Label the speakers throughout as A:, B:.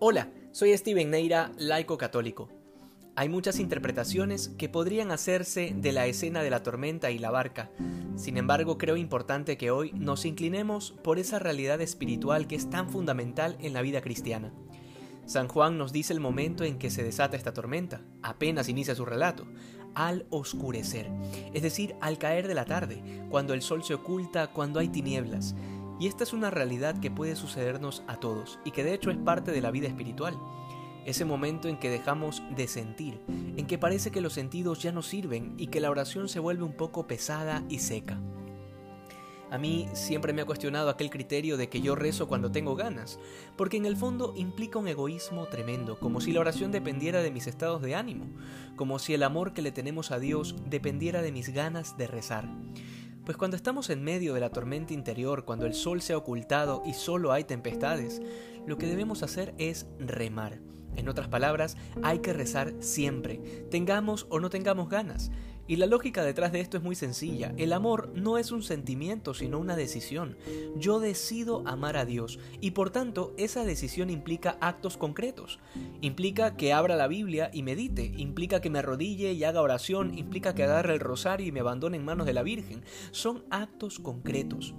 A: Hola, soy Steven Neira, laico católico. Hay muchas interpretaciones que podrían hacerse de la escena de la tormenta y la barca. Sin embargo, creo importante que hoy nos inclinemos por esa realidad espiritual que es tan fundamental en la vida cristiana. San Juan nos dice el momento en que se desata esta tormenta, apenas inicia su relato, al oscurecer, es decir, al caer de la tarde, cuando el sol se oculta, cuando hay tinieblas. Y esta es una realidad que puede sucedernos a todos y que de hecho es parte de la vida espiritual. Ese momento en que dejamos de sentir, en que parece que los sentidos ya no sirven y que la oración se vuelve un poco pesada y seca. A mí siempre me ha cuestionado aquel criterio de que yo rezo cuando tengo ganas, porque en el fondo implica un egoísmo tremendo, como si la oración dependiera de mis estados de ánimo, como si el amor que le tenemos a Dios dependiera de mis ganas de rezar. Pues cuando estamos en medio de la tormenta interior, cuando el sol se ha ocultado y solo hay tempestades, lo que debemos hacer es remar. En otras palabras, hay que rezar siempre, tengamos o no tengamos ganas. Y la lógica detrás de esto es muy sencilla. El amor no es un sentimiento, sino una decisión. Yo decido amar a Dios y por tanto esa decisión implica actos concretos. Implica que abra la Biblia y medite, implica que me arrodille y haga oración, implica que agarre el rosario y me abandone en manos de la Virgen. Son actos concretos.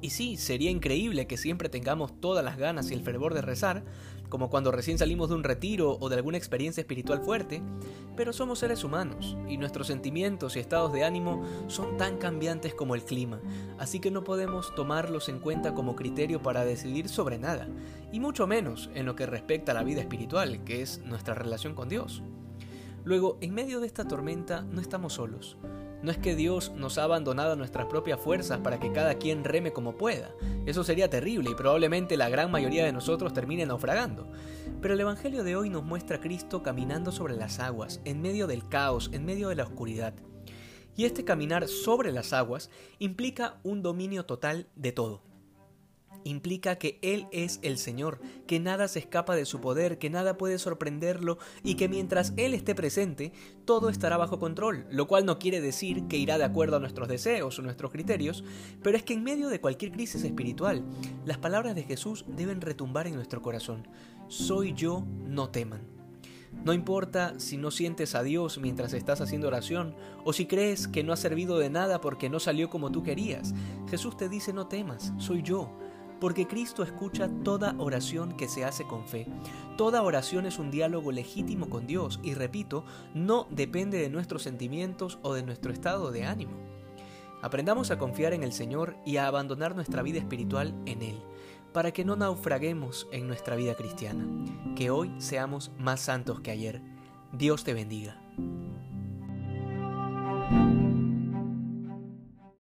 A: Y sí, sería increíble que siempre tengamos todas las ganas y el fervor de rezar, como cuando recién salimos de un retiro o de alguna experiencia espiritual fuerte, pero somos seres humanos y nuestros sentimientos y estados de ánimo son tan cambiantes como el clima, así que no podemos tomarlos en cuenta como criterio para decidir sobre nada, y mucho menos en lo que respecta a la vida espiritual, que es nuestra relación con Dios. Luego, en medio de esta tormenta no estamos solos. No es que Dios nos ha abandonado nuestras propias fuerzas para que cada quien reme como pueda. Eso sería terrible y probablemente la gran mayoría de nosotros termine naufragando. Pero el Evangelio de hoy nos muestra a Cristo caminando sobre las aguas, en medio del caos, en medio de la oscuridad. Y este caminar sobre las aguas implica un dominio total de todo implica que Él es el Señor, que nada se escapa de su poder, que nada puede sorprenderlo y que mientras Él esté presente, todo estará bajo control, lo cual no quiere decir que irá de acuerdo a nuestros deseos o nuestros criterios, pero es que en medio de cualquier crisis espiritual, las palabras de Jesús deben retumbar en nuestro corazón. Soy yo, no teman. No importa si no sientes a Dios mientras estás haciendo oración o si crees que no ha servido de nada porque no salió como tú querías. Jesús te dice no temas, soy yo porque Cristo escucha toda oración que se hace con fe. Toda oración es un diálogo legítimo con Dios y repito, no depende de nuestros sentimientos o de nuestro estado de ánimo. Aprendamos a confiar en el Señor y a abandonar nuestra vida espiritual en Él, para que no naufraguemos en nuestra vida cristiana. Que hoy seamos más santos que ayer. Dios te bendiga.